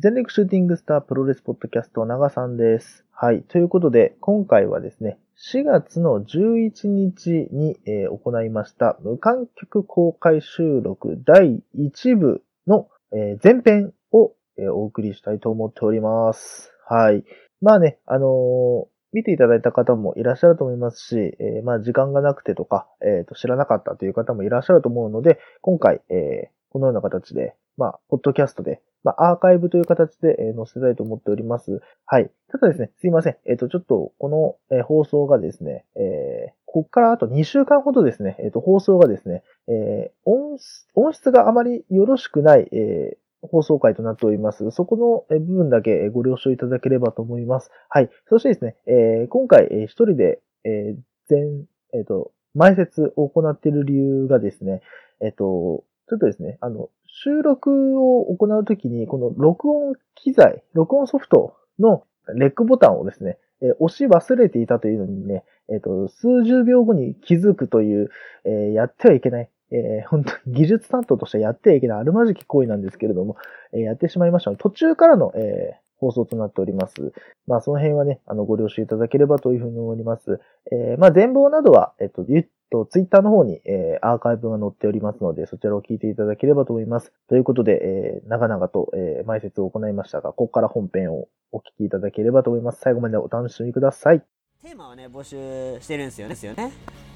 全力シューティングスタープロレスポッドキャスト長さんです。はい。ということで、今回はですね、4月の11日に、えー行いました無観客公開収録第1部の、えー前編を、えーお送りしたいと思っております。はい。まあね、あの見ていただいた方もいらっしゃると思いますし、えまあ時間がなくてとか、えーと知らなかったという方もいらっしゃると思うので、今回、えーこのような形で、まあ、ポッドキャストで、まあ、アーカイブという形で、え載せたいと思っております。はい。ただですね、すいません。えっ、と、ちょっと、この、え放送がですね、えーここからあと2週間ほどですね、えっ、と、放送がですね、えー音質、音質があまりよろしくない、え放送回となっております。そこの部分だけご了承いただければと思います。はい。そしてですね、えー今回、一人で、えー全、えっ、と、前説を行っている理由がですね、えっ、と、ちょっとですね、あの、収録を行うときに、この録音機材、録音ソフトのレックボタンをですね、え押し忘れていたというのにね、えっ、と、数十秒後に気づくという、えやってはいけない、えー本当に技術担当としてやってはいけないあるまじき行為なんですけれども、えやってしまいましたので、途中からの、え放送となっております。まあ、その辺はね、あの、ご了承いただければというふうに思います。えーまあ、全貌などは、えっと、と、ツイッターの方に、えーアーカイブが載っておりますので、そちらを聞いていただければと思います。ということで、えー長々と、えー前説を行いましたが、ここから本編をお聞きいただければと思います。最後までお楽しみください。テーマをね募集してるんですよねですよね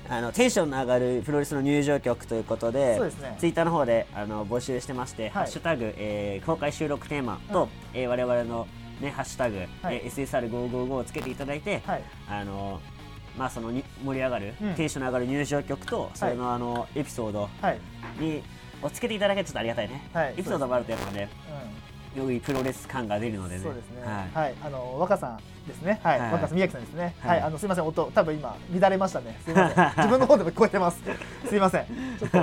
あのテンションの上がるプロレスの入場曲ということでそうですねツイッターの方であの募集してまして、いハッシュタグ、えー公開収録テーマと、うんえー我々の、ね、ハッシュタグ、はいえー SSR555 をつけていただいて、はい。あのまあそのに盛り上がる、うんテンションの上がる入場曲とそれの,、あのエピソードはい。にをつけていただけるとちょっとありがたいね、はいエピソードもあるとやっぱねうよりプロレス感が出るのでん。ねそうですね。はいはい。あの若さんですね。はい。はい若さん宮城さんですね。ははいい。あのすみません音多分今乱れましたね。すみません。自分の方でも聞こえてます。すみません。ちょっと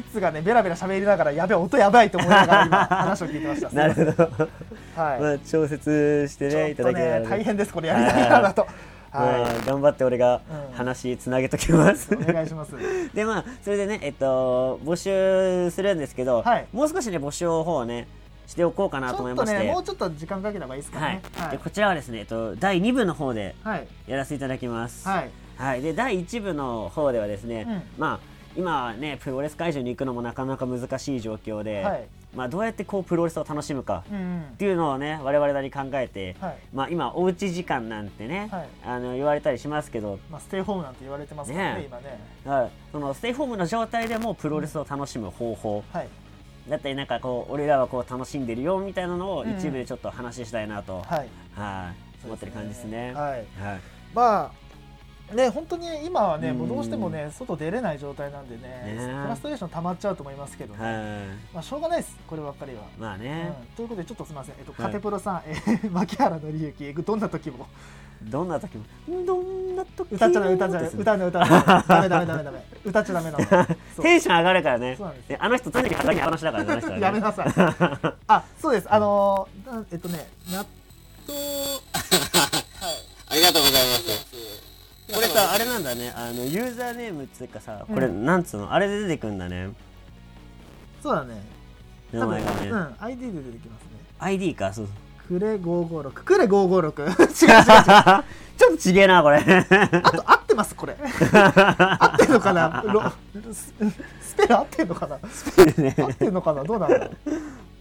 いつがねベラベラ喋りながらやべえ音やばいと思いながら今話を聞いてました。なるほど、はい。まあ、調節してねいただけ大変ですこれやりながらと。まあは頑張って俺がうん話つなげときます、い。お願いします。でまあそれでねえっと募集するんですけど、はいもう少しね募集の方をねしておこうかなちと思いましてょっとねもうちょっと時間かけた方がいいですかはいね。はい。でこちらはですね、えっと、第2部の方ではい。やらせていただきます、はい。はい、で第1部の方ではですね、うんまあ今はねプロレス会場に行くのもなかなか難しい状況で、はいまあ、どうやってこうプロレスを楽しむかうんうんっていうのをね我々なりに考えて、はい。まあ、今おうち時間なんてね、はいあの言われたりしますけどまあステイホームなんて言われてますからねね今ね。はいそのステイホームの状態でもプロレスを楽しむ方法はい。だったりなんかこう俺らはこう楽しんでるよみたいなのをうん一部でちょっと話したいなと、はい。はい思ってる感じですね。はい。はいまあね本当に今はねうんもうどうしてもね外出れない状態なんでねね。フラストレーション溜まっちゃうと思いますけどね。はい。まあしょうがないですこればっかりは。まあね、うん。ということでちょっとすみません、えっと、はい。カテプロさん、えー、牧原紀之、どんな時も。どんな時も。どんな時も。歌っちゃダメ、歌っちゃダメ、ですね。歌うの、歌うの、ダメ、ダメ、ダメ、ダメ、歌っちゃダメなの。テンション上がるからね。そうなんですであの人常に肌に話だからね。やめなさい。あ、そうです、あのー、なえっとね、納豆。ありがとうございますこれさあれなんだねあのユーザーネームっつうかさこれ、うんなんつうの？あれで出てくんだねそうだね。名前がね、うん、ID で出てきますね。ID か？そうクレ556、クレ556。違う違う違う。ちょっとちげえなこれあと合ってますこれ。合ってんのかな？ロススペル合ってんのかな？ね合ってんのかな？どうなんだろう。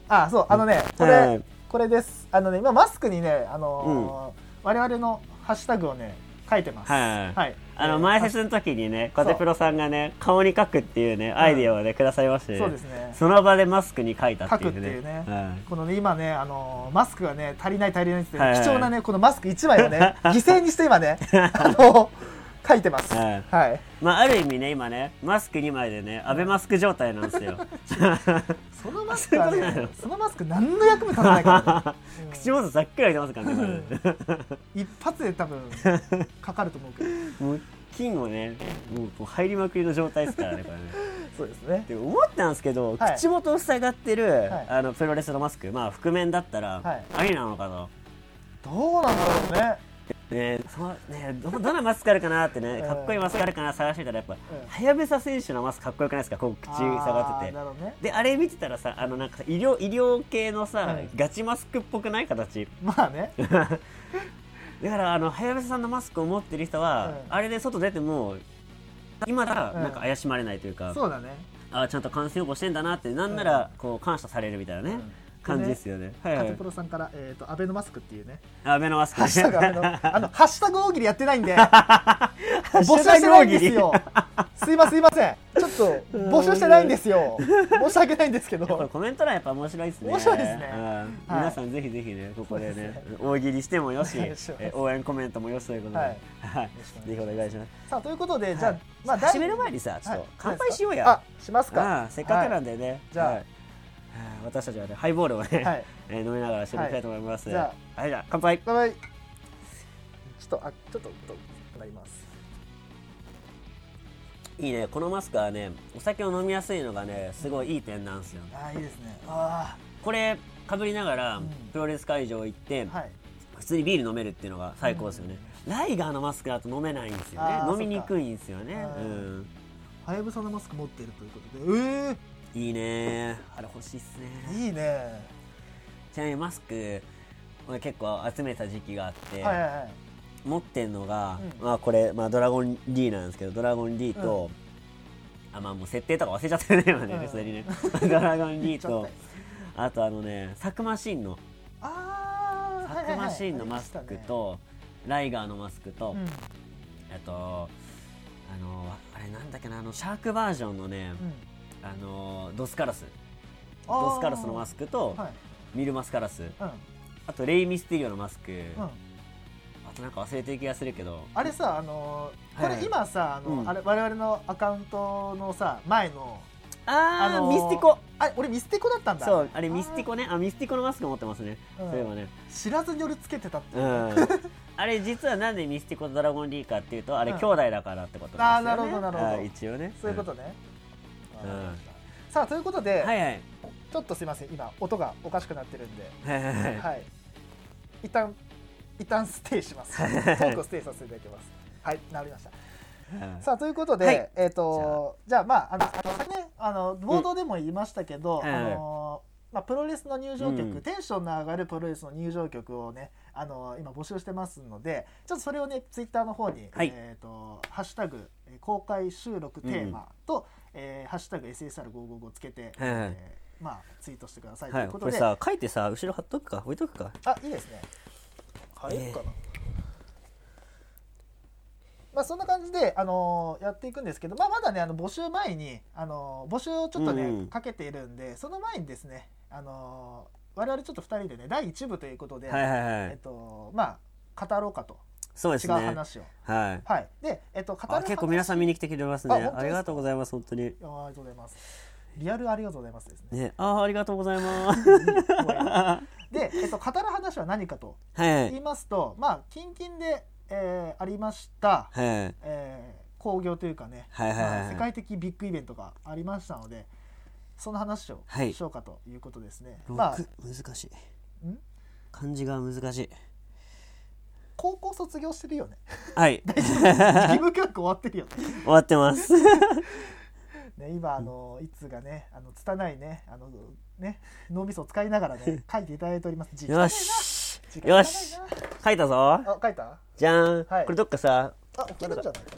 あ、そうあのねこれ、はいこれです。あのね今マスクにねあのー我々のハッシュタグをね書いてます。はい。はい。あのえー前説の時にねコテプロさんがね顔に書くっていうねアイディアをねくださいまし。てそうですね。その場でマスクに書いたっていう書くっていうね。はこのね今ねあのーマスクがね足りない足りないって貴重なねこのマスク一枚をね 犠牲にして今ね あの書いてます。はい。はい。まあある意味ね今ねマスク2枚でねアベマスク状態なんですよ。そのマスクはそういうことなのねそのマスク何の役も立たないから、ねうん口元ざっくり開いてますからね一発で多分 かかると思うけど。もう金もねもうこう入りまくりの状態ですからねこれね。そうですね。で思ったんですけど、はい。口元を塞がってる、い。あのプロレスのマスクまあ覆面だったら、はい。ありなのかな。どうなんだろうね。ねそうねどどのマスクあるかなってねうん。かっこいいマスクあるかな探してたらやっぱん。はやぶさ選手のマスクかっこよくないですか？こう口下がってて。ね。であれ見てたらさあのなんかさ医療医療系のさ、はい。ガチマスクっぽくない形？まあね。だからあのはやぶささんのマスクを持ってる人は、うん。あれで外出ても今だなんか怪しまれないというか、そうだね。あちゃんと感染予防してんだなってなんならこう感謝されるみたいなね、うん感じですよね。はい。はい。カテプ。ロさんから、えー、とアベノマスクっていうね。アベノマスク。ハッシュタグアベノあの ハッシュタグ大喜利やってないんで。ッ募集してないんですよ。すいませんすいません。ちょっと募集してないんですよ。申し訳ないんですけど。コメント欄やっぱ面白いですね。面白いですね。うん。はい。皆さんぜひぜひね、ここでそうでね、大喜利してもよし、え応援コメントもよしということで、はい。はい、ぜひお願いします。さあということで、じゃあはい。まあ始める前にさ、ちょっとはい乾杯しようや。あしますか。せっかくなんでね。じゃあ私たちはね、ハイボールをね、はい えー飲みながらしていきたいと思います。はいじゃはい、じゃあ乾杯。バイバイちょっとあちょっととなりますいいね、このマスクはね、お酒を飲みやすいのがね、すごいいい点なんですよ。あーいいですねあこれ、かぶりながらうんプロレス会場行って、あはい普通にビール飲めるっていうのが最高ですよね、ライガーのマスクだと飲めないんですよねあー飲みにくいんですよねうんはやぶさのマスク持っているということでえいいね。あれ欲しいっすえね。いいね。ちなみにマスク俺結構集めた時期があって、はいはいはい。持ってんのが、うん。まあこれ、まあ、ドラゴン D なんですけどドラゴン D と、あまあもう設定とか忘れちゃってるね今ねうん。普通にね。ドラゴン D とあとあのねサクマシンのああサクマシンのマスクと、ライガーのマスクと、うん。えっとあのあれなんだっけなあのシャークバージョンのね、うんあのドスカラス。ドスカラスのマスクと、はい。ミルマスカラス。うん。あとレイ・ミステリオのマスク、うん。あとなんか忘れてる気がするけど。あれさあのーこはいれ今さあの、うん。あれ我々のアカウントのさ前のあー、あのーミスティコ。あ俺ミステコだったんだ。そうあれミスティコね。あミスティコのマスク持ってますね、うん。そういえばね。知らずに夜つけてたっていう。ん。あれ実はなんでミスティコとドラゴンリーかっていうとあれうん。兄弟だからってことですよね、あーなるほどなるほど。一応ね。そういうことね、さあということで、はいはい。ちょっとすいません。今音がおかしくなってるんで。はいはいはい。はい。一旦一旦ステイします。トークをステイさせていただきます。はい治りました。うんさあということで、はい。えっ、とじゃあ。まああのあの先ねあの冒頭でも言いましたけど、うん。あのまあ、プロレスの入場曲、うん。テンションの上がるプロレスの入場曲をねあの今募集してますのでちょっとそれをねツイッターの方に、はい。えっ、とハッシュタグえー公開収録テーマと、えーハッシュタグ SSR555 つけて、えーまあツイートしてくださいとはいいうことで、これさ書いてさ後ろ貼っとくか。置いとくか。あいいですね。入るかな、まあそんな感じで、あのーやっていくんですけど、まあ、まだねあの募集前に、あのー募集をちょっとね、うんうん。かけているんでその前にですね、あのー我々ちょっと2人でね第1部ということで、はいはいはえっいとまあ語ろうかと。違そうですね。う話を、はい。はい。でえっと語る結構皆さん見に来てくれてますね。ありがとうございます本当に。ありがとうございます。リアルありがとうございますですね。ねあーありがとうございます。で、えっと、語る話は何かとはい言いますとまあ近々で、えーありました。はいえー興行というかね、はいはいはいまあ世界的ビッグイベントがありましたのでその話をはい。しようかということですね、六まあ難しい。ん？漢字が難しい高校卒業してるよね。はい。義務教育終わってるよね。終わってます。ね今あのいつがねあの拙いねあのね脳みそを使いながらね 書いていただいております。よし。よし。書いたぞ。あ書いた？じゃん、はい。これどっかさ。あ置けるんじゃない？か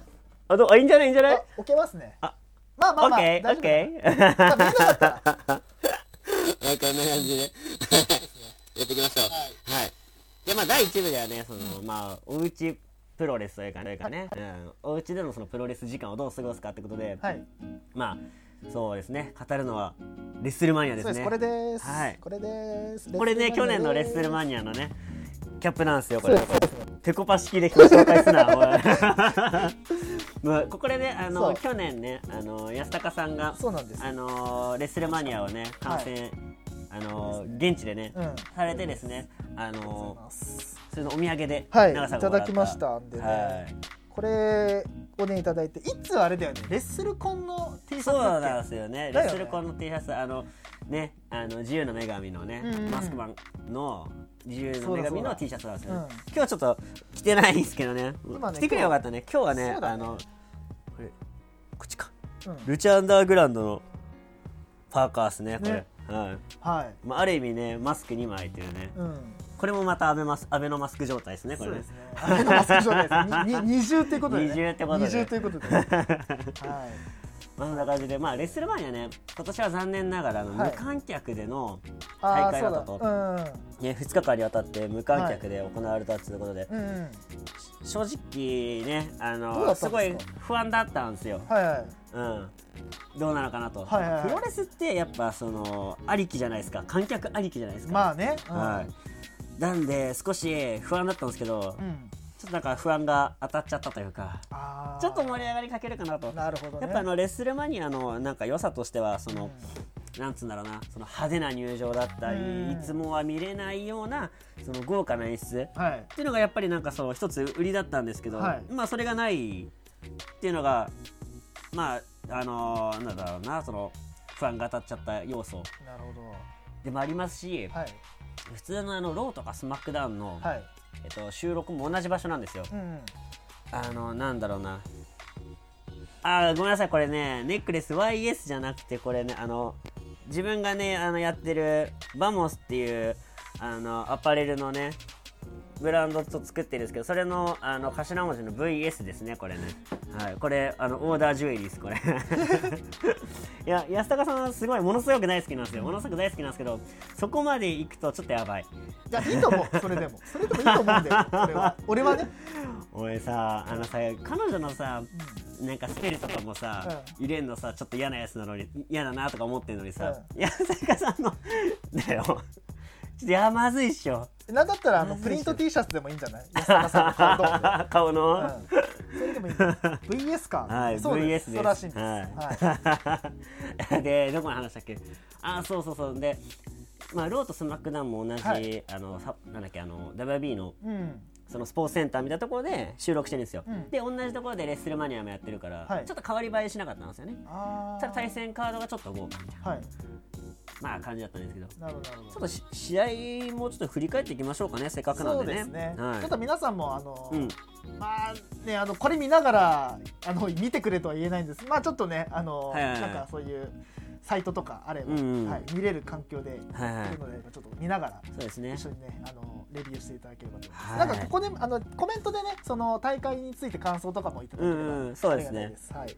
あどあいいんじゃない？いいんじゃない？あ置けますね。あまあまあまあオッケーオッ大丈夫ケーまかったら。こんな感じで。やっていきましょう。はい、でまあ第1部ではねその、まあおうちプロレスというかね,、ねうん、お家でのそのプロレス時間をどう過ごすかってことで、はい。まあそうですね。語るのはレッスルマニアですね。これです、はい。これです。これね去年のレッスルニマニアのねキャップなんですよこれ。ペコパ式で紹介す。なまあここでねあの去年ねあの安高さんがそうなんですあのレッスルマニアをね観戦、あの現地でね、うん。されてですねあのそれのお土産ではい長さんがもらった。いただきましたんでね。はい。これをねいただいていつあれだよねレッスルコンの T シャツそうだっけ？なんですよね。レッスルコンの T シャツあのねあの自由の女神のね、マスクマンの自由の女神の T シャツなんですよね、うん。今日はちょっと着てないんですけどね。今ね着てくればよかったね。今日はねあのこれこっちか。うん。ルチャアンダーグラウンドのパーカーですねこれ。ねはい。はい。まあ、ある意味ねマスク2枚というね。うん。これもまたアベマスアベノマスク状態ですねこれね。そうですね。アベノマスク状態です。二重っていうことで、ね。二重ってことで。二重ということで。はい。まあ、そんな感じで、まあ、レッスルマニアね今年は残念ながらあの、はい。無観客でのあ大会だったと、うんね、2日間にわたって無観客で行われたということで、うんうん。正直ねあのすごい不安だったんですよ、はいはい。うん、どうなのかなと、はいはいはいプロレスってやっぱそのありきじゃないですか観客ありきじゃないですか、まあね。うんはい、なんで少し不安だったんですけど、うん。ちょっとなんか不安が当たっちゃったというか。ちょっと盛り上がりかけるかなとなるほどね。やっぱあのレッスルマニアのなんか良さとしてはその、なんつうんだろうなその派手な入場だったり、うんいつもは見れないようなその豪華な演出はい。っていうのがやっぱりなんかその一つ売りだったんですけど、はいまあそれがないっていうのがまああのーなんだろうなその不安が当たっちゃった要素なるほでもありますし、ど。はい。普通のあのローとかスマックダウンの、はい。えっと、収録も同じ場所なんですよ。うん。あのなんだろうなあーごめんなさいこれねネックレス YS じゃなくてこれねあの自分がねあのやってるバモスっていうあのアパレルのねブランドと作ってるんですけどそれのあの頭文字の VS ですねこれねはいこれあのオーダージュエリーですこれ いや安高さんすごいものすごく大好きなんですよものすごく大好きなんですけどそこまで行くとちょっとやばいいやいいと思う。それでも。それでもいいと思うんだよ。それは。俺はね。俺さあのさ彼女のさなんかスペルとかもさ、入れんのさちょっと嫌なやつなのに嫌だなとか思ってんのにさ、う安坂さんのだよちょっとやまずいっしょなんだったらあのプリント T シャツでもいいんじゃない？安田さんの 顔の、うん。それでもいい。VS か。はい、そう VS で。ですす。そうらしいんです。はい。で、どこの話だっけ？あ、そうそうそう。で、まあ、ローとスマックダウンも同じ、はいあの、さなんだっけ、あの、 WWE の、うん。そのスポーツセンターみたいなところで収録してるんですよ。うんで、同じところでレッスルマニアもやってるから、はいちょっと変わり映えしなかったんですよね。ただ対戦カードがちょっと豪華みたいな、はい。まあ、感じだったんですけど。なるほどちょっとし試合もちょっと振り返っていきましょうかね、せっかくなんそうでね。ね、はい。ちょっと皆さんもあの、うん。まあねあのこれ見ながらあの見てくれとは言えないんです。まあちょっとねあの、はいはいはい。なんかそういうサイトとかあれば、うんうんはい、見れる環境ではいはい。ので、ちょっと見ながらそうですね。一緒にねあのレビューしていただければと思います、はい。なんかここであのコメントでねその大会について感想とかもいただければ、うんうんそうですね。はい、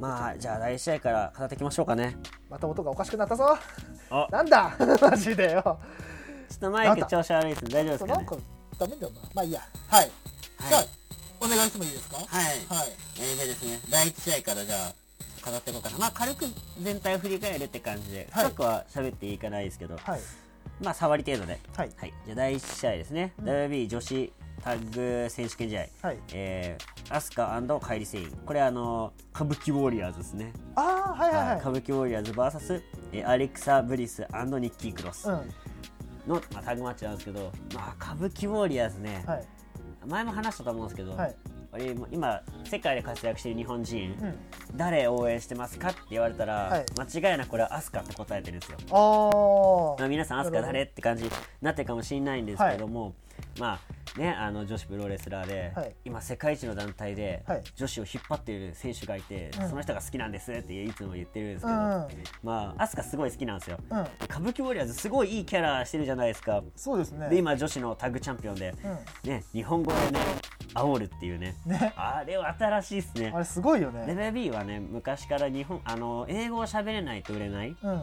まあじゃあ第1試合から語っていきましょうかね。また音がおかしくなったぞ。あ。なんだ？マジでよ。ちょっとマイク調子悪いです大丈夫ですかね？なんかダメだよな。まあいいや。はい、はい。じゃあお願いしてもいいですか？はい、はい。えー、でですね第1試合からじゃあ語っていこうかな。まあ軽く全体を振り返るって感じではい。深くは喋っていかないですけど、はい。まあ触り程度で。はい。はい。じゃあ第1試合ですね、うん。WB 女子タッグ選手権試合。はい。えー、アスカカイリ・セイン。これあの歌舞伎ウォリアーズですね、ああはいはいはい。歌舞伎ウォリアーズ VS、えー、アレクサ・ブリスニッキー・クロス。うん。の、まあ、タッグマッチなんですけど、まあ、歌舞伎ウォリアーズね、はい。前も話したと思うんですけど、はい。今世界で活躍している日本人、うん。誰応援してますかって言われたら、はい。間違いなくこれはアスカって答えてるんですよ。あまあ、皆さんアスカ誰って感じになってるかもしれないんですけども、まあねあの女子プロレスラーで、はい。今世界一の団体ではい。女子を引っ張っている選手がいて、うん。その人が好きなんですっていつも言ってるんですけど、あうん。まあアスカすごい好きなんですよ。うん。歌舞伎ウォリアーズすごいいいキャラしてるじゃないですか。そうですね。で今女子のタッグチャンピオンで、うね日本語でね煽るっていうね。んねあれは新しいっすねあれすごいよね。レベ B はね昔から日本あの英語を喋れないと売れない。うん。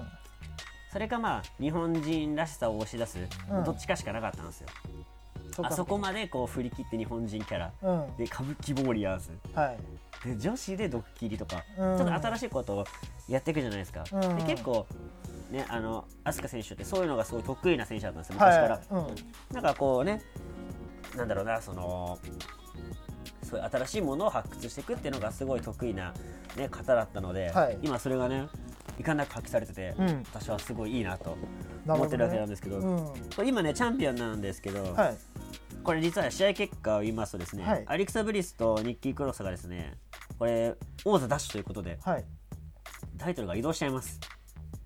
それかまあ日本人らしさを押し出す、うん。どっちかしかなかったんですよあそこまでこう振り切って日本人キャラ。うん。で歌舞伎ウォリアーズはい。で女子でドッキリとか、うん。ちょっと新しいことをやっていくじゃないですか、うん。で結構ねあの飛鳥選手ってそういうのがすごい得意な選手だったんですよ。昔から、はいうん。なんかこうねなんだろうなそのそういう新しいものを発掘していくっていうのがすごい得意な、ね、方だったので、はい。今それがねいかんなく発揮されてて、うん。私はすごいいいなと思ってるわけなんですけど。うん。これ今ねチャンピオンなんですけど、はいこれ実は試合結果を言いますとですね、はい。アレクサ・ブリスとニッキー・クロスがですねこれ王座ダッシュということではい。タイトルが移動しちゃいます、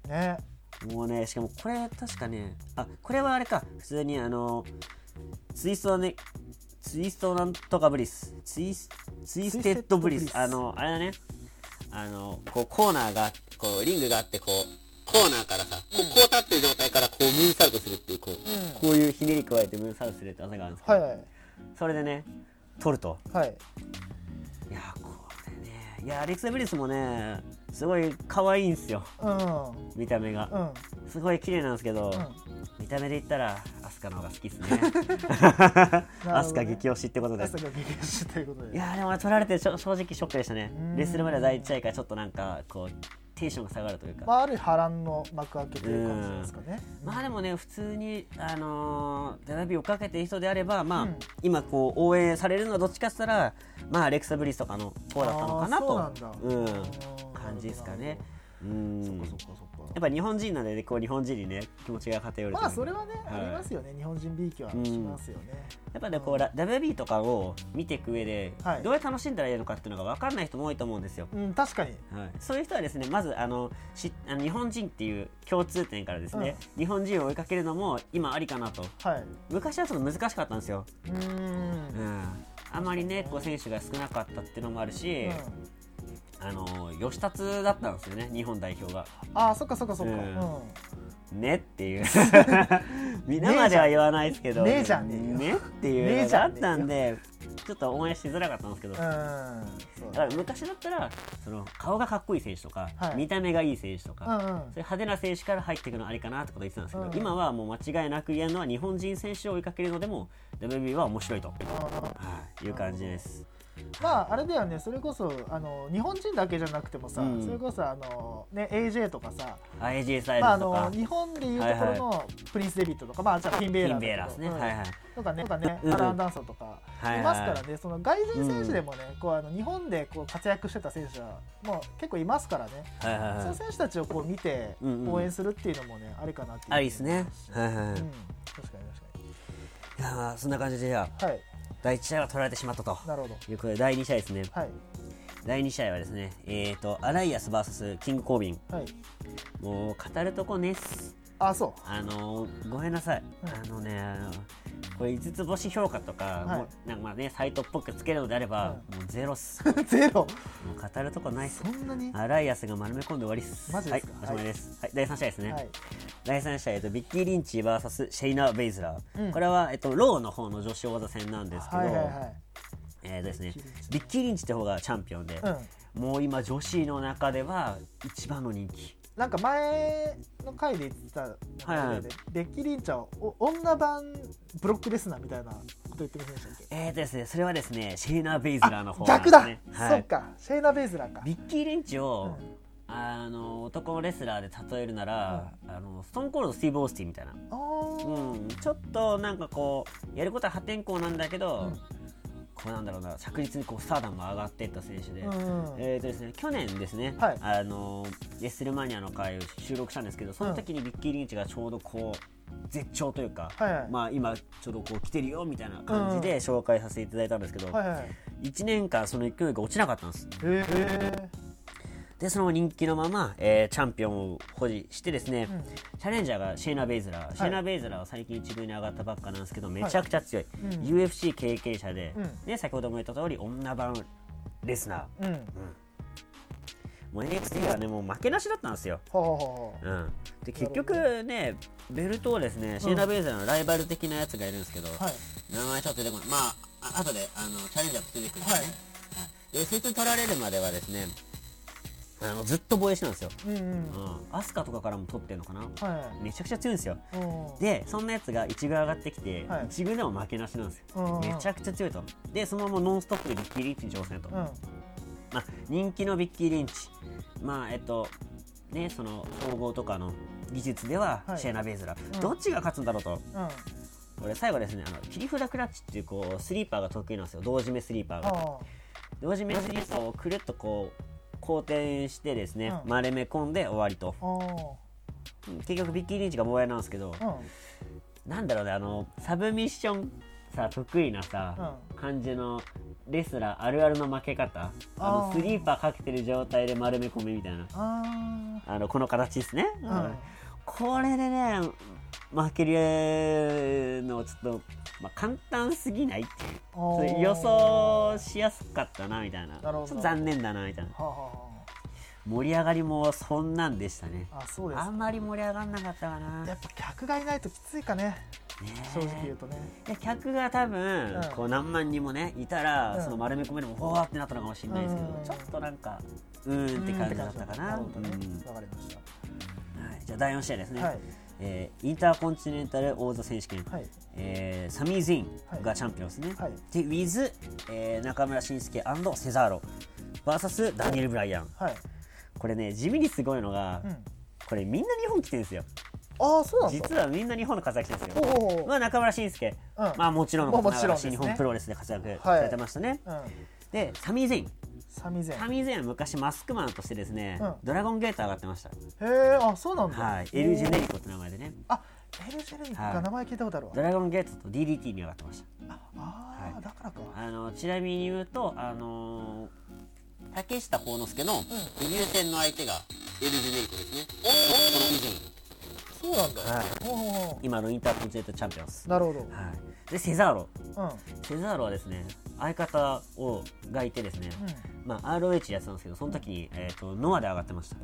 ね。もうねしかもこれ確かねあこれはあれか。普通にあのツイストねツイストなんとかブリス。ツイスツイステッドブリス。ツイステッドブリス。あのあれだね。あのこうコーナーがこうリングがあってこうコーナーからさ、こうこう立ってる状態からこうムーンサルトするっていうこう、うん。こういうひねり加えてムーンサルトするって技があるんですけど、はいはい。それでね取ると。はい。いやこれねいやアレクサ・ブリスもねすごい可愛いんですよ。うん。見た目が、うん。すごい綺麗なんですけど、うん。見た目で言ったらアスカの方が好きですね。ね。アスカ激推しってことで。朝が激推しということで。いやーでも俺取られて正直ショックでしたね。うん。レッスルまでは第一試合からちょっとなんかこうテンションが下がるというか、まあある波乱の幕開けという感じですかね。まあでもね普通にあのー、ダビをかけている人であればまあ、うん。今こう応援されるのはどっちかって言ったらまあアレクサ・ブリスとかの方だったのかなとだうんうん。感じですかね。うそんっかそっかそっかやっぱ日本人なんでねこう日本人にね気持ちが偏るまあそれはね、はい。ありますよね。日本人 B 期はしますよね、やっぱねこうラ WB とかを見ていく上で、はい。どうやって楽しんだらいいのかっていうのが分かんない人も多いと思うんですよ、うん確かに。はい、そういう人はですねまずあのしあの日本人っていう共通点からですね、日本人を追いかけるのも今ありかなと。はい。昔はちょっと難しかったんですよ、うーん。うん、あまりねこう選手が少なかったっていうのもあるし、あの吉達だったんですよね日本代表が。ああそっかそっかそっか、ううん。んねっていう。皆までは言わないですけど。ねえじゃんねえよ。ねっていうのがあったんでちょっと応援しづらかったんですけど、うんだから昔だったらその顔がかっこいい選手とか、はい。見た目がいい選手とか、うんうん。そういう派手な選手から入っていくのありかなってこと言ってたんですけど、うん。今はもう間違いなく言えるのは日本人選手を追いかけるのでも WB は面白いと、はい、いう感じです。まああれだよね。それこそあの日本人だけじゃなくてもさ、うん。それこそあの、ね、AJ とかさ、AJ スタイまあ、あルとか、の日本でいうところのプリンス・デビットとか、まあ、じゃあフィン・ベーラーキンベーラーですね、うん。はいはい。とかねとかね、うん。アラン・ダンソンとかはいはい。いますからね、その外人選手でもね、こうあの日本でこう活躍してた選手はもう結構いますからね、はいはいはい。その選手たちをこう見てうんうん。応援するっていうのもね、ありかなっていう。ありですね。はいはい。うん、い確かに。やまあそんな感じでじゃあ。確かにはい第1試合は取られてしまったと。なるほど。いうことで第2試合ですね。はい。第2試合はですね、えっ、とアライアス VS キングコービン。はい。もう語るとこねっす。あそう。あのーごめんなさい、うんあのねこれ5つ星評価とか、はい。もうなんかまあねサイトっぽくつけるのであれば、もうゼロっす。ゼロ？もう語るとこないっす。そんなに？アライアスが丸め込んで終わりっす。マジですか？はいおしまいです、はい第3試合ですね、はい。第3試合、えっと、ベッキー・リンチ VS シェイナ・ベイズラー、うん。これは、えっと、ローの方の女子王座戦なんですけど、はいはいはい。えーとですね。ビッキーリンチ。ベッキー・リンチって方がチャンピオンで、うん。もう今女子の中では一番の人気なんか前の回で言ってたはいはいベッキー・リンチは女版ブロックレスナーみたいなこと言ってませんでしたっけ？えーとですねそれはですねシェイナ・ベイズラーの方なん逆だ、ですね。はい。そっかシェイナ・ベイズラーか。ベッキー・リンチを、うん。あの男のレスラーで例えるなら、あのストーンコールド・スティーブ・オースティンみたいな、あー。うん、ちょっとなんかこうやることは破天荒なんだけど、うんこうなんだろうな着実にこうスターダムが上がっていった選手で、うん。えーとですね、去年ですね、はい。あのレッスルマニアの回を収録したんですけどその時にビッキー・リンチがちょうどこう絶頂というか、はいはい。まあ、今ちょうどこう来てるよみたいな感じで紹介させていただいたんですけど、はいはい。1年間その勢いが落ちなかったんです。へえでその人気のまま、えーチャンピオンを保持してですね、うん。チャレンジャーがシェイナ・ベイズラー、シェイナ・ベイズラーは最近一軍に上がったばっかなんですけどめちゃくちゃ強い、うん。UFC 経験者で、うん。ね、先ほども言った通り女版レスナー。うん。もう NXT はねもう負けなしだったんですよ、ほうん、で結局ねベルトをですねシェイナ・ベイズラーのライバル的なやつがいるんですけど、はい。名前ちょっと出てこない。まああ後であのチャレンジャーと出てくるんですね、はい。はい。でそいつに取られるまではですねあのずっと防衛してたんですよ。うんうん。うん、アスカとかからも取ってんのかな。はめちゃくちゃ強いんですよ。いうん。でそんなやつが1軍上がってきて、はい。1軍でも負けなしなんですよ、うん。めちゃくちゃ強いと。でそのままノンストップでビッキー・リンチに挑戦と、うん。まあ、人気のビッキー・リンチ。まあえっとねその総合とかの技術でははい。シェーナ・ベイズラー、うん。どっちが勝つんだろうと。うん。これ最後ですねあの切り札クラッチっていうこうスリーパーが得意なんですよ。同時目スリーパーが。あ同時目スリーパーをくるっとこう後転してですね、うん。丸め込んで終わりと。あ結局ビッキー・リンチが防衛なんですけど、うん。なんだろうねあのサブミッションさ得意なさ、感じのレスラーあるあるの負け方。ああー。のスリーパーかけてる状態で丸め込みみたいな。ああのこの形ですね、うん。これでね負けるのちょっと、まあ、簡単すぎないっていう。おー。予想しやすかったなみたいな。残念だなみたいな。はあは盛り上がりもそんなんでしたね。あそうです。あんまり盛り上がんなかったかな、やっぱ客がいないときついかね。ね正直言うとね。で客が多分、うん。こう何万人もねいたら、うん。その丸め込めでもほわってなったのかもしれないですけど、うん。ちょっとなんかうーんって感じだったかな。るほどね。かりましはい、じゃあ第4試合ですね、たはいえーインターコンチネンタル王座選手権、はい。えーサミー・ゼインがチャンピオンですね、はい。で with、えー中村慎介セザーロ。VS ダニエル・ブライアン。はい。これね地味にすごいのが、うん。これみんな日本来てるんですよ。ああそうなんだ実はみんな日本の活躍してるんですよ。まあ中村慎介、うん。まあもちろんもうもちろんですね。新日本プロレスで活躍されてましたね、うん。でサミー・ゼインサミゼン。サミー・ゼインは昔マスクマンとしてですね、うん。ドラゴンゲート上がってました。へえあそうなんだ。はい。エル・ジェネリコって名前でね。あエルジェネリックが名前聞いたことあるわ。ドラゴンゲートと DDT に上がってました。ああはい。ーだからか。あのちなみに言うとあのー竹下幸之助のデビュー戦の相手がエル・ジェネリコですね。この以前。そうなんだ。はい。ほうほうほ今のインターコンチネンタルチャンピオンです。うなるほど。はい、でセザーロ。うん。セザーロはですね相方をがいてですね、まあ、ROH やってたんですけどその時に、えー、とノアで上がってました、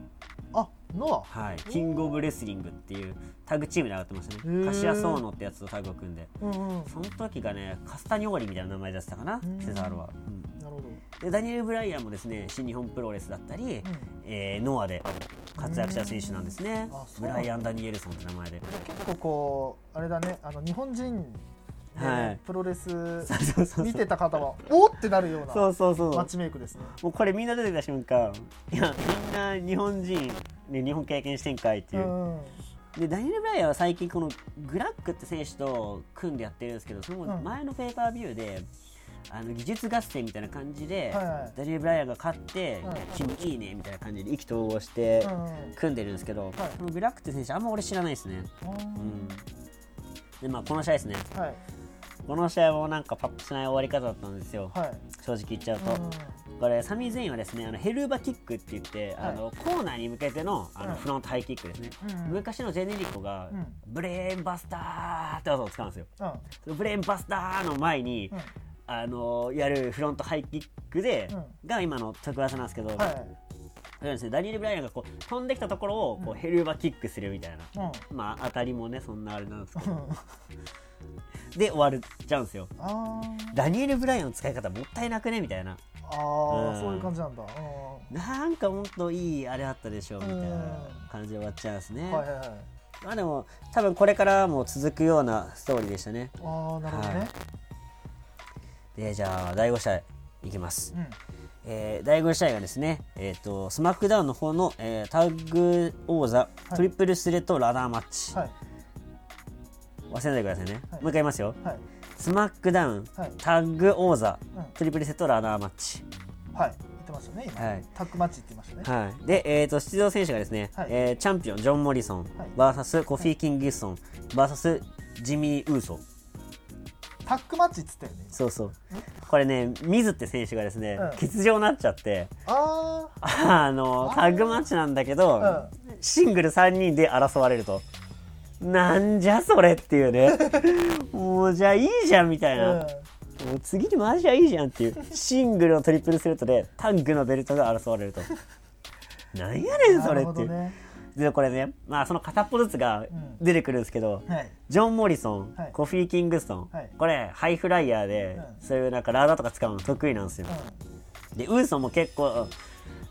あノはい、キングオブレスリングっていうタッグチームで上がってましたね。へー。カシア・ソーノってやつとタッグを組んで。アうんうん。その時がねカスタニオーリみたいな名前だったかなうん。セザーロは、うん。なるほど。でダニエル・ブライアンもですね新日本プロレスだったり、えーノアで活躍した選手なんですね。ブライアン・ダニエルソンって名前で。結構こうあれだねあの日本人ではい。プロレス見てた方はおーってなるようなそうそうそう。マッチメイクですね。もうこれみんな出てきた瞬間いやみんな日本人、ね、日本経験してんかいっていう、うんでダニエル・ブライアンは最近このグラックって選手と組んでやってるんですけどそのうん。前のペーパービューで、あの技術合戦みたいな感じで、はいはい。ダニエル・ブライアンが勝ってうん「君いいね」みたいな感じで意気投合してうんうん組んでるんですけど、このグラックって選手あんま俺知らないですね、うん、でまあこの試合ですね。はいこの試合もなんかパッとしない終わり方だったんですよ。はい。正直言っちゃうと、これサミー・ゼインはですねあのヘルーバキックって言って、はい。あのコーナーに向けてのあのうん。フロントハイキックですね、うん。昔のジェネリコが、うん。ブレーンバスターって技を使うんですよ。うん。ブレーンバスターの前に、うん。あのやるフロントハイキックで、うが今の得技なんですけど、はい。ですね、ダニエル・ブライアンがこう飛んできたところをこうヘルーバキックするみたいな、うん。まあ当たりもねそんなあれなんですけど。うんで終わっちゃうんですよダニエル・ブライアンの使い方もったいなくね？みたいな。あーうん。そういう感じなんだ。うなんかほんといいあれあったでしょみたいなうん感じで終わっちゃうんですね、ん。はいはいはい。まあでも多分これからも続くようなストーリーでしたね。ああなるほどはねでじゃあ第5試合いきます、うん。えー第5試合がですね、えー、とスマックダウンの方の、えータッグ王座い。トリプルスレットラダーマッチ、はい忘れないでくださいね、はい。もう一回言いますよ。はい。スマックダウン、はい。タッグ王座うん。トリプルスレットラダーマッチ。はい。言ってましたね今。はい。タッグマッチって言ってましたね。はい、で、えー、と出場選手がですね、はい。えーチャンピオンジョン・モリソン、VS コフィー・キングストン VS ジミー・ウーソタッグマッチっつったよね。そうそう。これねミズって選手がですね、うん。欠場になっちゃって。あ あのタッグマッチなんだけど、うシングル3人で争われるとなんじゃそれっていうね。もうじゃあいいじゃんみたいな、あうん。もう次に回しゃいいじゃんっていう。シングルのトリプルセットでタッグのベルトが争われると。なんやねんそなれっていう、ね。でこれねまあその片っぽずつがん。出てくるんですけど、はい。ジョン・モリソン、はい。コフィー・キングストン、はい。これハイフライヤーで、うん。そういうなんかラーダーとか使うの得意なんですよ、でウーソンも結構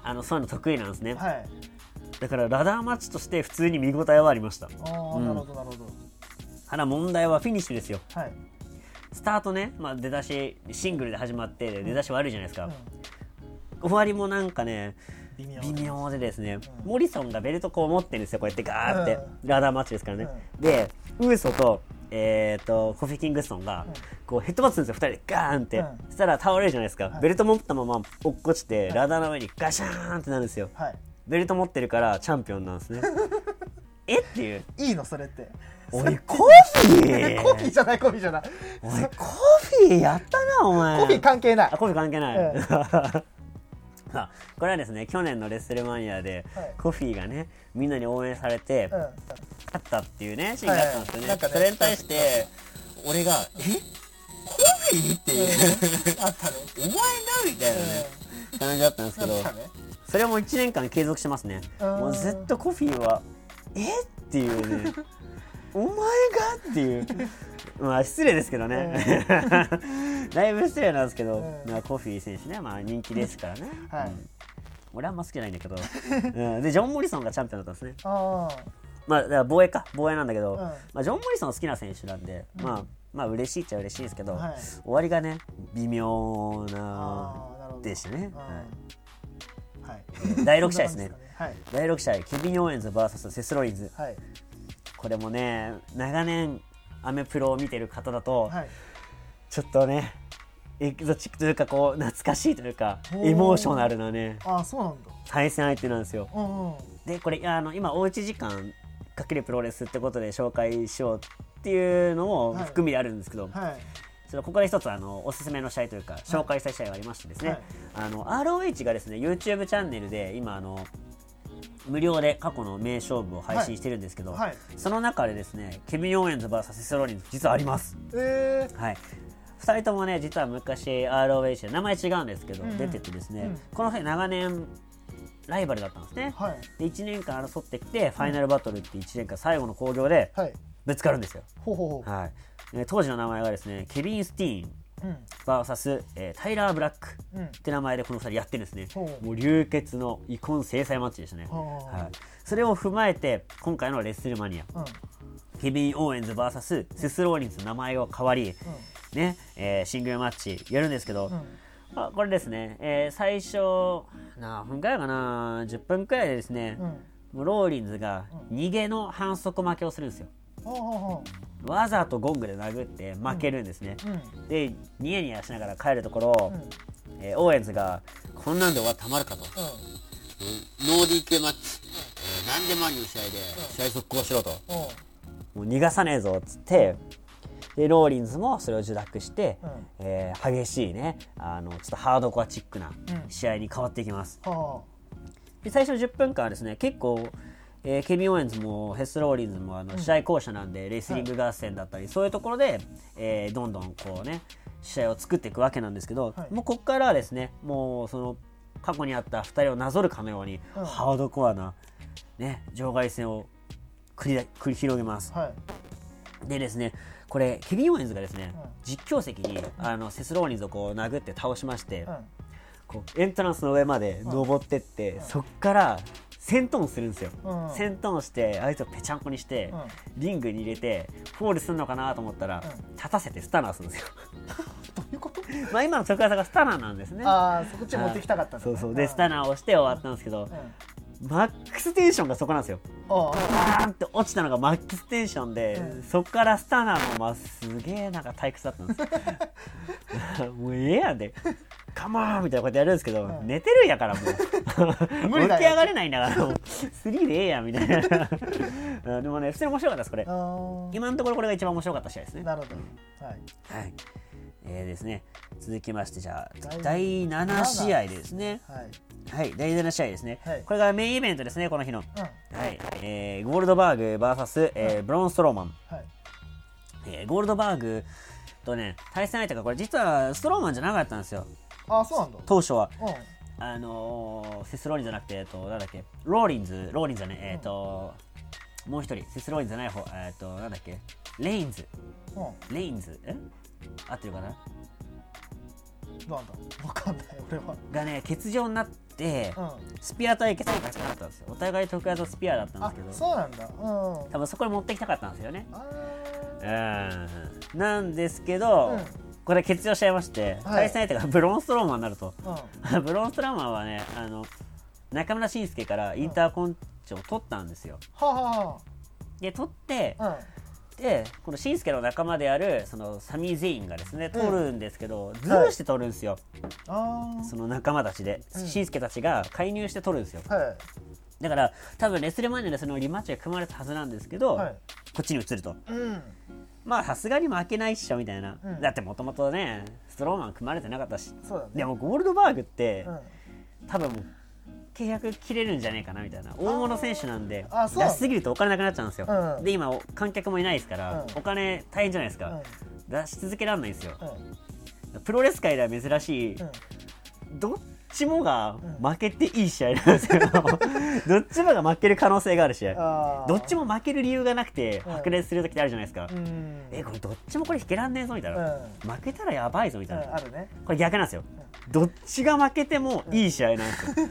あのそういうの得意なんですね、だからラダーマッチとして普通に見応えはありました。ああうん。なるほどなるほど。ただ問題はフィニッシュですよ。はい。スタートね、まあ、出だしシングルで始まって出だし悪いじゃないですか、うん。終わりもなんかね微妙微妙でですね、うん。モリソンがベルトこう持ってるんですよこうやってガーって、うラダーマッチですからね、でウーソと,、えー、とコフィ・キングストンが、うん。こうヘッドバッツするんですよ2人。でガーンって、うん。そしたら倒れるじゃないですか、はい。ベルト持ったまま落っこちて、ラダーの上にガシャーンってなるんですよ。はいベルト持ってるからチャンピオンなんですね。え？っていう。いいのそれって。おいコーヒー？コフィーじゃないコフィーじゃない。おいコーヒーやったなお前。コフィー関係ない。あコーヒー関係ない、えまあこれはですね去年のレッスルマニアで、はい。コフィーがねみんなに応援されて、うん。勝ったっていうねシーンがあったんですよね,、はいなんかねそれに対して俺が「え？コフィー?」っていう、あったねお前だみたいなね、感じだったんですけど、それも1年間継続してますね。うん。もうずっとコフィーは「えっ?」ていうね「お前が?」っていう。まあ失礼ですけどね、だいぶ失礼なんですけど、うん。まあ、コフィー選手ね、まあ、人気ですからね、は俺あんま好きじゃないんだけど、うん、でジョン・モリソンがチャンピオンだったんですね。あまあだから防衛か防衛なんだけど、うん。まあ、ジョン・モリソン好きな選手なんで、まあまあ嬉しいっちゃ嬉しいですけど、はい。終わりがね微妙あなでしたね、うん。はい。はい。第六試合ですね。はい。第6試合ケビン・オーエンズ VS セスロリンズ。はい。これもね長年アメプロを見てる方だと、はい。ちょっとねエキゾチックというかこう懐かしいというかエモーショナルなねああそうなんだ。対戦相手なんですよ。うんうん。でこれあの今おうち時間かけるプロレスってことで紹介しようっていうのもはい。含みであるんですけど、はいちょっとここで一つあのおすすめの試合というか紹介したい試合がありましてですね、はい。あの ROH がですね YouTube チャンネルで今あの無料で過去の名勝負を配信してるんですけど、はい。その中でですねケビン・オーエンズ VS セス・ローリンズ実はあります。えー。はい。2人ともね実は昔 ROH で名前違うんですけど、うん。うん出ててですね、うん。この2人長年ライバルだったんですね、はい。で1年間争ってきてファイナルバトルって1年間最後の興行ではい。ぶつかるんですよ、はい、で当時の名前がですねケビン・スティーンううん VS、えータイラー・ブラックうん。って名前でこの2人やってるんですね。もう流血の遺恨清算マッチでしたね、はい、それを踏まえて今回のレッスルマニアうん。ケビン・オーエンズ VS セスローリンズの名前を変わり、ねえーシングルマッチやるんですけど、あ、これですね、えー最初何分くらいかな10分くらいでですね、うん。もうローリンズが逃げの反則負けをするんですよわざとゴングで殴って負けるんですね、ううん。でニヤニヤしながら帰るところ、うん。えーオーエンズがこんなんで終わってたまるかと、ノー DQ マッチ、えー何でもありの試合で試合続行しろと、うん。うんもう逃がさねえぞっつってでローリンズもそれを受諾して、うん。えー激しいねあのちょっとハードコアチックなうん。試合に変わっていきます、はで最初10分間はですね結構、えーケビン・オーエンズもセス・ローリンズもあの試合巧者なんで、レスリング合戦だったり、そういうところで、えーどんどんこうね試合を作っていくわけなんですけど、はい。もうここからはですねもうその過去にあった2人をなぞるかのように、うん。ハードコアな、ね、場外戦を繰り繰り広げます。でですねこれケビン・オーエンズがですね、うん。実況席にあのセス・ローリンズをこう殴って倒しまして、うん。こうエントランスの上まで登ってって、そっから戦闘するんですよ、うん。戦闘して相手をぺちゃんこにして、リングに入れてフォールするのかなと思ったら、うん。立たせてスタナーするんですよ。どういうこと？まあ今の得意技がスタナーなんですね。ああそこっち持ってきたかったんだそうそう。でスタナーをして終わったんですけど、うん。マックステンションがそこなんですよあバーンって落ちたのがマックステンションで、うん。そっからスタナーもまあすげえなんか退屈だったんですよ。もうええやんで「カモン!」みたいなことやるんですけど、うん。寝てるんやからもう。起き上がれないんだからもう。3でええやんみたいな。うんでもね普通に面白かったですこれ。今のところこれが一番面白かった試合ですね。なるほど。はい。はいえーですね。続きましてじゃあ第第7試合ですね。はいはい。第7試合ですね、はい。これがメインイベントですねこの日の。うん。はい、えーゴールドバーグ VS、えーブロン・ストローマン、はい。えーゴールドバーグとね対戦相手がこれ実はストローマンじゃなかったんですよ。あそうなんだ。当初は。うん。あのーセスローリンじゃなくてえっとなんだっけ？ローリンズ。ローリンズじゃねえっと、もう一人。セスローリンズじゃない方。えっとなんだっけ？レインズ。うん。レインズ？え？合ってるかな？なんだ？わかんない俺は。がね欠場になって、うん。スピア対決に勝ちなかったんですよ。お互い得意技スピアだったんであすけど。そうなんだ。うん多分そこに持ってきたかったんですよね。あうん。なんですけど、うん。これ欠場しちゃいまして、はい。対戦相手がブロンストローマンになると。ーうん。ブロンストローマンはねあの中村慎介からインターコンチを取ったんですよ。はあはで取ってあはあでこの慎介の仲間であるそのサミー・ゼインがですね取るんですけど、ズはい。ルして取るんですよ、あその仲間たちで。うん。慎介たちが介入して取るんですよ。あはい。だから多分レスルマニアでそのリマッチが組まれたはずなんですけど、はい。こっちに移ると。うん。まあさすがに負けないっしょみたいな、うん。だってもともとねストローマン組まれてなかったし。ね。でもゴールドバーグって、うん。多分もう契約切れるんじゃねえかなみたいな。大物選手なんであーそう。安すぎるとお金なくなっちゃうんですよ、うん。で今お観客もいないですから、うん。お金大変じゃないですか、うん。出し続けられないんですよ。うん。プロレス界では珍しい、うん。どっちもがう負けていい試合なんですよ。どっちもが負ける可能性がある試合。どっちも負ける理由がなくてうん。白熱する時ってあるじゃないですか、うん。えこれどっちもこれ引けらんねえぞみたいうん。な、負けたらやばいぞみたいな、ね。これ逆なんですよ、どっちが負けてもいい試合なんですよ、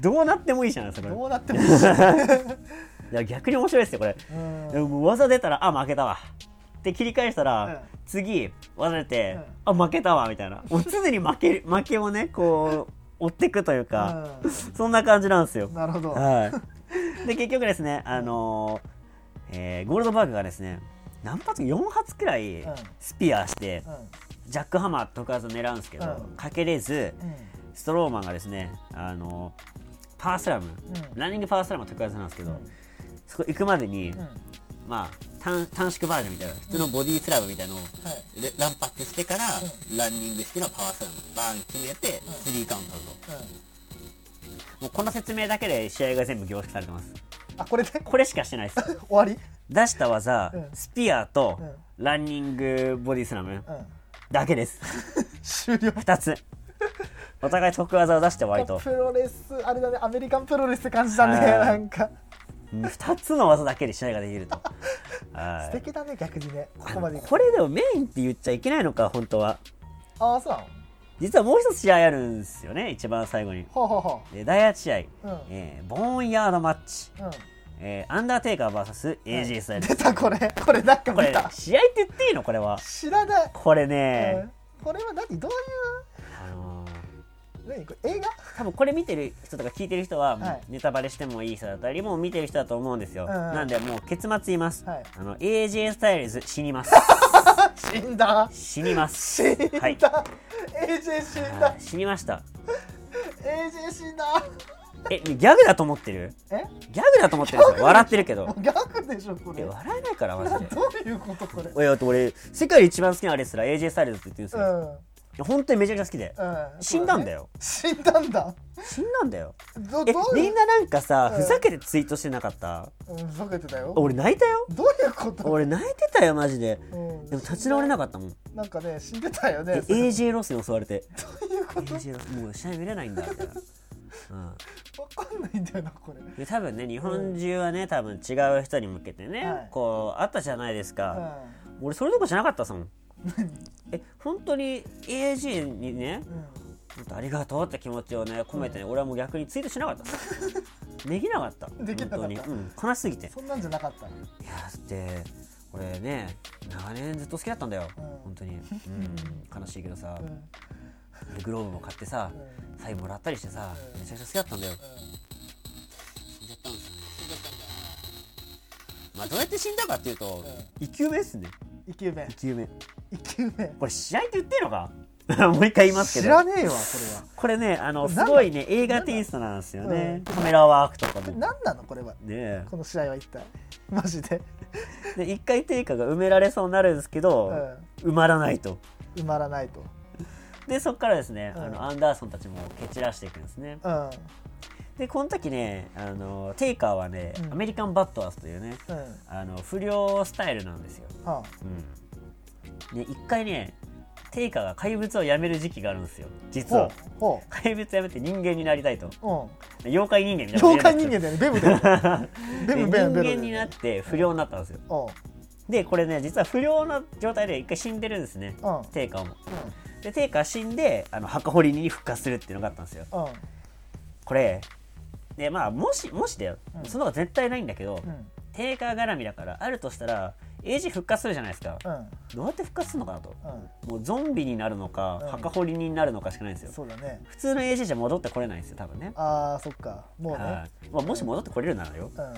どうなってもいい試合なんですよこどうなってもいいしれいや逆に面白いですよこれ、うん。でも技出たらあ負けたわ。って切り返したら、うん。次技出て、あ負けたわみたいな。もう常に負ける負けをねこう追っていくというか、そんな感じなんですよ。うんなるほど。はい、で結局ですね、あのーえーゴールドバーグがですね何発4発くらいうん。スピアして、うんジャックハマー特発を狙うんですけど、うん。かけれずうん。ストローマンがですね、あのーパワースラム、うん。ランニングパワースラムは特発なんですけど、うん。そこ行くまでに、うん。まあ短短縮バージョンみたいな普通のボディスラムみたいなのを、乱発してから、ランニングしてのパワースラムバーン決めて、うん。スリーカウントと。うん。もうこの説明だけで試合が全部凝縮されてます。あこれで？これしかしてないです。終わり？出した技、うん。スピアとうん。ランニングボディスラム。うんだけです。終了。2つ。お互い得技を出して終わりと。プロレスあれだね。アメリカンプロレスって感じだね。はい。なんか。2つの技だけで試合ができると。は素い敵だね逆にね。ここまで。これでもメインって言っちゃいけないのか本当は。ああそうなの？実はもう一つ試合あるんですよね一番最後に。ほうほうほで第8試合、ううん。えーボーンヤードマッチ、うんえーアンダーテイカー VSAJ スタイル出たこれ。これなんかこれ試合って言っていいの？これは。知らない。これね、うん。これは何？どういあのー。う何これ？映画？多分これ見てる人とか聞いてる人は、はい。ネタバレしてもいい人だったりもう見てる人だと思うんですよ、うんうん。なんでもう結末言います、はい。あの AJ スタイルズ死にます。死んだ。死にます。死んだ、はい。AJ 死んだ。はい。死にました。AJ 死んだえギャグだと思ってる？え？ギャグだと思ってるんですよ笑ってるけど。ギャグでしょこえれ笑えないからマジで。どういうことこれ？おいだって俺世界で一番好きなレスラー AJ スタイルズって言ってるんですうよ、ん。いや本当にめちゃくちゃ好きで。うん。死んだんだよ。よ死んだんだ。死んだんだよ。えみんななんかさうん。ふざけてツイートしてなかった？うんふざけてたよ。俺泣いたよ。どういうこと？俺泣いてたよマジで。うん。でも立ち直れなかったもん。なんかね死んでたよえね AJ ロスに襲われて。どういうこと？AJ ロスもう試合見れないんだみたいな、うん、んないんだよなこれ。で多分ね日本中はね多分違う人に向けてね、はい。こうあったじゃないですうか、ん。俺それどころじゃなかったっすもん。え本当に AJ にねうん。ありがとうって気持ちをね込めてね、俺はもう逆にツイートしなかった。できなかった。できなかった。うん、悲しすぎて。いそんなんじゃなかった。やだって俺ね長年ずっと好きだったんだよ、うん。本当に、うん、悲しいけどさ、うん。でグローブも買ってさ、うん。サインもらったりしてさ、うん。めちゃくちゃ好きだったんだよ、まあどうやって死んだかっていうと、う生き埋めですね。生き埋め。生き埋め。生き埋め。これ試合って言ってるのか？もう一回言いますけど。知らねえわここれねあのすごいね映画テイストなんですよね、うん。カメラワークとかも。れは何なの？これは。ねこの試合は一体。マジで。で一回定価が埋められそうになるんですけど、埋まらないと。埋まらないと。でそこからですね、うん。あのアンダーソンたちも蹴散らしていくんですね。うんでこの時ねあのテイカーはね、うん。アメリカンバットアースというねうん。あの不良スタイルなんですよ、はうん、で一回ねテイカーが怪物をやめる時期があるんですよ。あ実は。怪物やめて人間になりたいと。妖怪人間みたいな妖怪人間だよね。ベムだよ。人間になって不良になったんですよ。でこれね実は不良の状態で一回死んでるんですね。うん。テイカーも。でテイカー死んであの墓掘りに復活するっていうのがあったんですよ。うん。これでまあもしもしだよ、うん。その方が絶対ないんだけど、うん。テイカー絡みだからあるとしたら AG 復活するじゃないですか、うん。どうやって復活するのかなと。うん。もうゾンビになるのか、うん。墓掘りになるのかしかないんですよ。そうだね。普通の AG じゃ戻ってこれないんですよ多分ね。あーそっか。もうね。はい。まあ、もし戻ってこれるならよ。うん。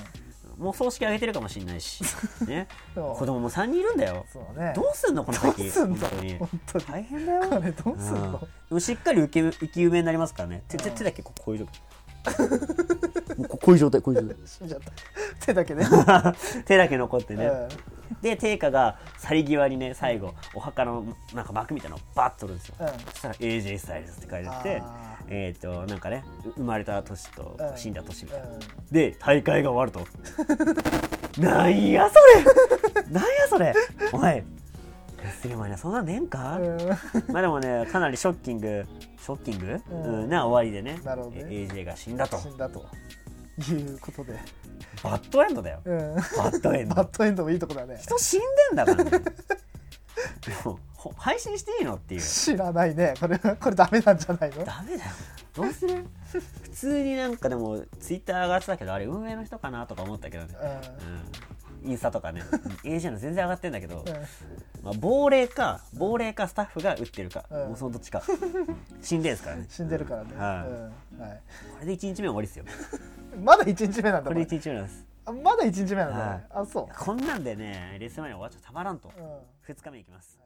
もう葬式あげてるかもしれないし、ね、子供も3人いるんだよ。そうだね。どうすんのこの先？本当に。本当に。大変だよ。これどうすんうん。のでもしっかり受け生き埋めになりますからね。手手だけこうこういうもうここういう状態こういう状態。死んじゃった手だけね。手だけ残ってね、うん。で定価が去り際にね最後お墓のなんか幕みたいなのをバッと取るんですよ、うん。そしたら AJ スタイルズって書いてあってあえっ、となんかねう生まれた年とうん。死んだ年みたいな、うん。で大会が終わると。なんやそれ！なんやそれ！お前レスリーマニアそんなんねえんか、うん。まあでもねかなりショッキングショッキング、ううんんな終わりでね。なるほどね。え AJ が死んだと。死んだと。いうことで、バッドエンドだよ。うん、バッドエンド。バッドエンドもいいとこだね。人死んでんだからね。でもほ配信していいのっていう。知らないね。これこれダメなんじゃないの？ダメだよ。どうする？普通になんかでもツイッター上がってたけどあれ運営の人かなとか思ったけどね、うん、インスタとかね。AJ の全然上がってんだけど、うん。まあ、亡霊か亡霊かスタッフが打ってるか、うん。もうそのどっちか。死んでんすからね。死んでるからね、はい。これで1日目終わりっすよ。まだ1日目なんだこれ。でこれ1日目なんです。あまだ1日目なんだ、はい。あそこんなんでねレッスン前に終わっちゃたまらんと。う、うん。2日目いきます